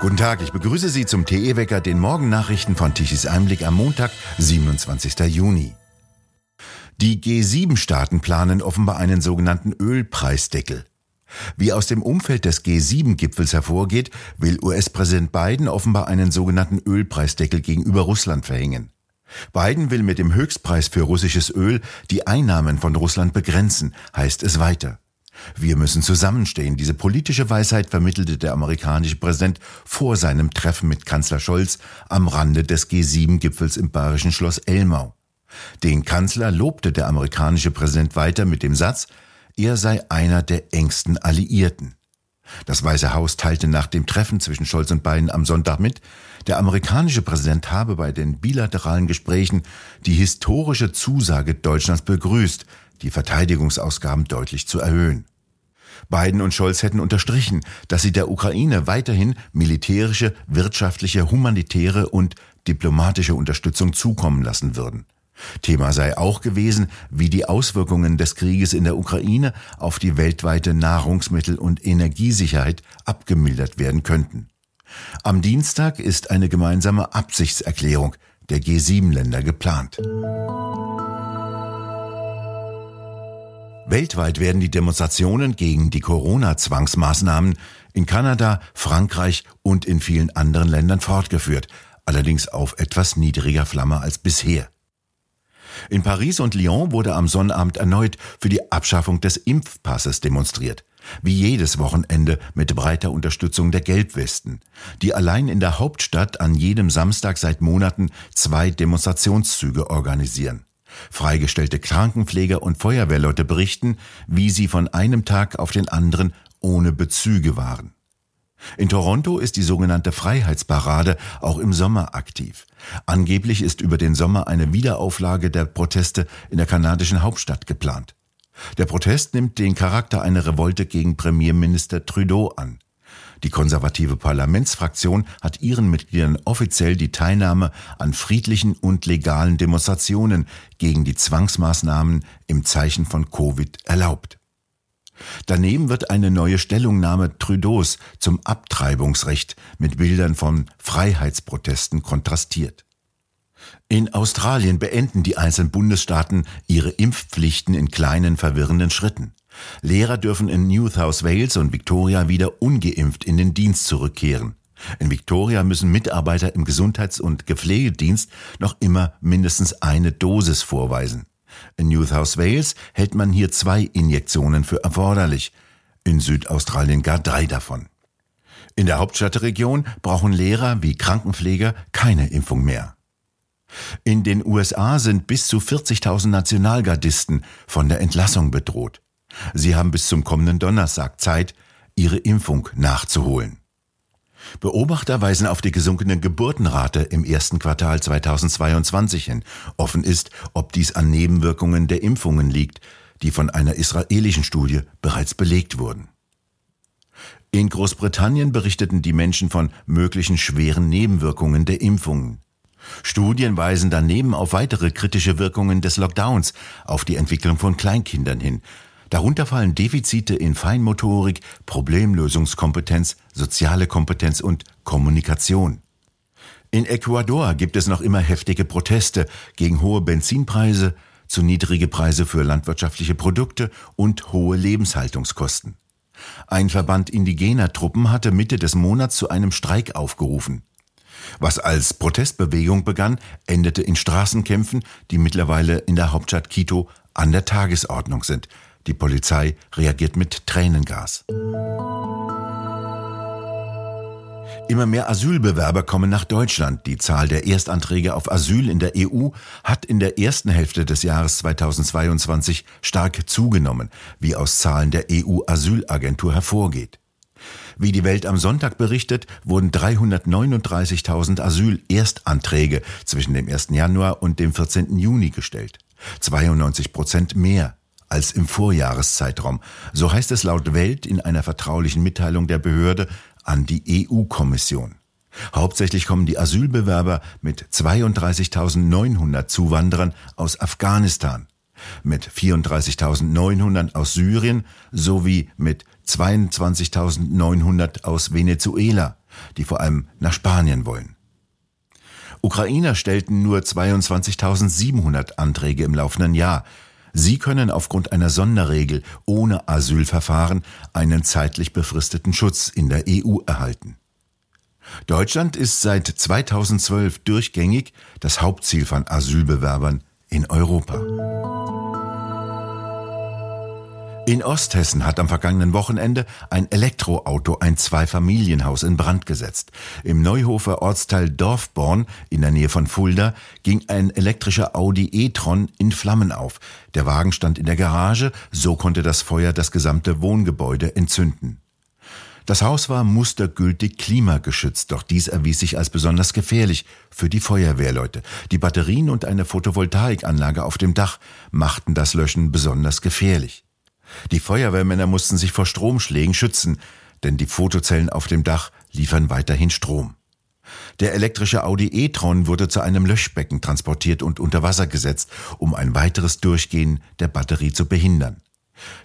Guten Tag, ich begrüße Sie zum TE-Wecker, den Morgennachrichten von Tichys Einblick am Montag, 27. Juni. Die G7-Staaten planen offenbar einen sogenannten Ölpreisdeckel. Wie aus dem Umfeld des G7-Gipfels hervorgeht, will US-Präsident Biden offenbar einen sogenannten Ölpreisdeckel gegenüber Russland verhängen. Biden will mit dem Höchstpreis für russisches Öl die Einnahmen von Russland begrenzen, heißt es weiter. Wir müssen zusammenstehen. Diese politische Weisheit vermittelte der amerikanische Präsident vor seinem Treffen mit Kanzler Scholz am Rande des G7-Gipfels im bayerischen Schloss Elmau. Den Kanzler lobte der amerikanische Präsident weiter mit dem Satz, er sei einer der engsten Alliierten. Das Weiße Haus teilte nach dem Treffen zwischen Scholz und Biden am Sonntag mit, der amerikanische Präsident habe bei den bilateralen Gesprächen die historische Zusage Deutschlands begrüßt, die Verteidigungsausgaben deutlich zu erhöhen. Biden und Scholz hätten unterstrichen, dass sie der Ukraine weiterhin militärische, wirtschaftliche, humanitäre und diplomatische Unterstützung zukommen lassen würden. Thema sei auch gewesen, wie die Auswirkungen des Krieges in der Ukraine auf die weltweite Nahrungsmittel- und Energiesicherheit abgemildert werden könnten. Am Dienstag ist eine gemeinsame Absichtserklärung der G7-Länder geplant. Weltweit werden die Demonstrationen gegen die Corona-Zwangsmaßnahmen in Kanada, Frankreich und in vielen anderen Ländern fortgeführt, allerdings auf etwas niedriger Flamme als bisher. In Paris und Lyon wurde am Sonnabend erneut für die Abschaffung des Impfpasses demonstriert. Wie jedes Wochenende mit breiter Unterstützung der Gelbwesten, die allein in der Hauptstadt an jedem Samstag seit Monaten zwei Demonstrationszüge organisieren. Freigestellte Krankenpfleger und Feuerwehrleute berichten, wie sie von einem Tag auf den anderen ohne Bezüge waren. In Toronto ist die sogenannte Freiheitsparade auch im Sommer aktiv. Angeblich ist über den Sommer eine Wiederauflage der Proteste in der kanadischen Hauptstadt geplant. Der Protest nimmt den Charakter einer Revolte gegen Premierminister Trudeau an. Die konservative Parlamentsfraktion hat ihren Mitgliedern offiziell die Teilnahme an friedlichen und legalen Demonstrationen gegen die Zwangsmaßnahmen im Zeichen von Covid erlaubt. Daneben wird eine neue Stellungnahme Trudeaus zum Abtreibungsrecht mit Bildern von Freiheitsprotesten kontrastiert. In Australien beenden die einzelnen Bundesstaaten ihre Impfpflichten in kleinen verwirrenden Schritten. Lehrer dürfen in New South Wales und Victoria wieder ungeimpft in den Dienst zurückkehren. In Victoria müssen Mitarbeiter im Gesundheits- und Gepflegedienst noch immer mindestens eine Dosis vorweisen. In New South Wales hält man hier zwei Injektionen für erforderlich, in Südaustralien gar drei davon. In der Hauptstadtregion brauchen Lehrer wie Krankenpfleger keine Impfung mehr. In den USA sind bis zu 40.000 Nationalgardisten von der Entlassung bedroht. Sie haben bis zum kommenden Donnerstag Zeit, ihre Impfung nachzuholen. Beobachter weisen auf die gesunkene Geburtenrate im ersten Quartal 2022 hin. Offen ist, ob dies an Nebenwirkungen der Impfungen liegt, die von einer israelischen Studie bereits belegt wurden. In Großbritannien berichteten die Menschen von möglichen schweren Nebenwirkungen der Impfungen. Studien weisen daneben auf weitere kritische Wirkungen des Lockdowns auf die Entwicklung von Kleinkindern hin, Darunter fallen Defizite in Feinmotorik, Problemlösungskompetenz, soziale Kompetenz und Kommunikation. In Ecuador gibt es noch immer heftige Proteste gegen hohe Benzinpreise, zu niedrige Preise für landwirtschaftliche Produkte und hohe Lebenshaltungskosten. Ein Verband indigener Truppen hatte Mitte des Monats zu einem Streik aufgerufen. Was als Protestbewegung begann, endete in Straßenkämpfen, die mittlerweile in der Hauptstadt Quito an der Tagesordnung sind. Die Polizei reagiert mit Tränengas. Immer mehr Asylbewerber kommen nach Deutschland. Die Zahl der Erstanträge auf Asyl in der EU hat in der ersten Hälfte des Jahres 2022 stark zugenommen, wie aus Zahlen der EU-Asylagentur hervorgeht. Wie die Welt am Sonntag berichtet, wurden 339.000 Asyl-Erstanträge zwischen dem 1. Januar und dem 14. Juni gestellt. 92 Prozent mehr als im Vorjahreszeitraum. So heißt es laut Welt in einer vertraulichen Mitteilung der Behörde an die EU-Kommission. Hauptsächlich kommen die Asylbewerber mit 32.900 Zuwanderern aus Afghanistan. mit 34.900 aus Syrien sowie mit 22.900 aus Venezuela, die vor allem nach Spanien wollen. Ukrainer stellten nur 22.700 Anträge im laufenden Jahr. Sie können aufgrund einer Sonderregel ohne Asylverfahren einen zeitlich befristeten Schutz in der EU erhalten. Deutschland ist seit 2012 durchgängig das Hauptziel von Asylbewerbern in Europa. In Osthessen hat am vergangenen Wochenende ein Elektroauto ein Zweifamilienhaus in Brand gesetzt. Im Neuhofer Ortsteil Dorfborn in der Nähe von Fulda ging ein elektrischer Audi e-tron in Flammen auf. Der Wagen stand in der Garage, so konnte das Feuer das gesamte Wohngebäude entzünden. Das Haus war mustergültig klimageschützt, doch dies erwies sich als besonders gefährlich für die Feuerwehrleute. Die Batterien und eine Photovoltaikanlage auf dem Dach machten das Löschen besonders gefährlich. Die Feuerwehrmänner mussten sich vor Stromschlägen schützen, denn die Fotozellen auf dem Dach liefern weiterhin Strom. Der elektrische Audi e-tron wurde zu einem Löschbecken transportiert und unter Wasser gesetzt, um ein weiteres Durchgehen der Batterie zu behindern.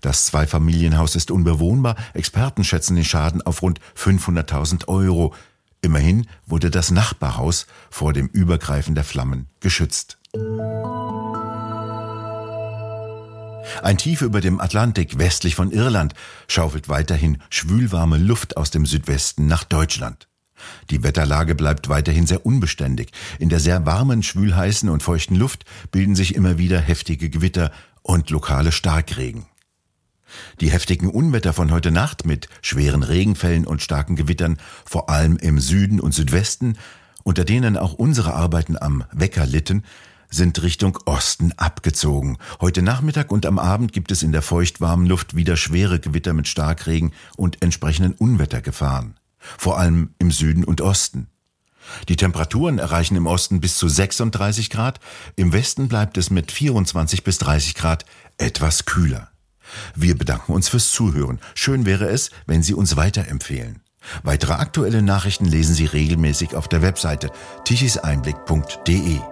Das Zweifamilienhaus ist unbewohnbar, Experten schätzen den Schaden auf rund 500.000 Euro. Immerhin wurde das Nachbarhaus vor dem Übergreifen der Flammen geschützt. Ein Tief über dem Atlantik westlich von Irland schaufelt weiterhin schwülwarme Luft aus dem Südwesten nach Deutschland. Die Wetterlage bleibt weiterhin sehr unbeständig. In der sehr warmen, schwülheißen und feuchten Luft bilden sich immer wieder heftige Gewitter und lokale Starkregen. Die heftigen Unwetter von heute Nacht mit schweren Regenfällen und starken Gewittern, vor allem im Süden und Südwesten, unter denen auch unsere Arbeiten am Wecker litten, sind Richtung Osten abgezogen. Heute Nachmittag und am Abend gibt es in der feuchtwarmen Luft wieder schwere Gewitter mit Starkregen und entsprechenden Unwettergefahren. Vor allem im Süden und Osten. Die Temperaturen erreichen im Osten bis zu 36 Grad, im Westen bleibt es mit 24 bis 30 Grad etwas kühler. Wir bedanken uns fürs Zuhören. Schön wäre es, wenn Sie uns weiterempfehlen. Weitere aktuelle Nachrichten lesen Sie regelmäßig auf der Webseite tichiseinblick.de.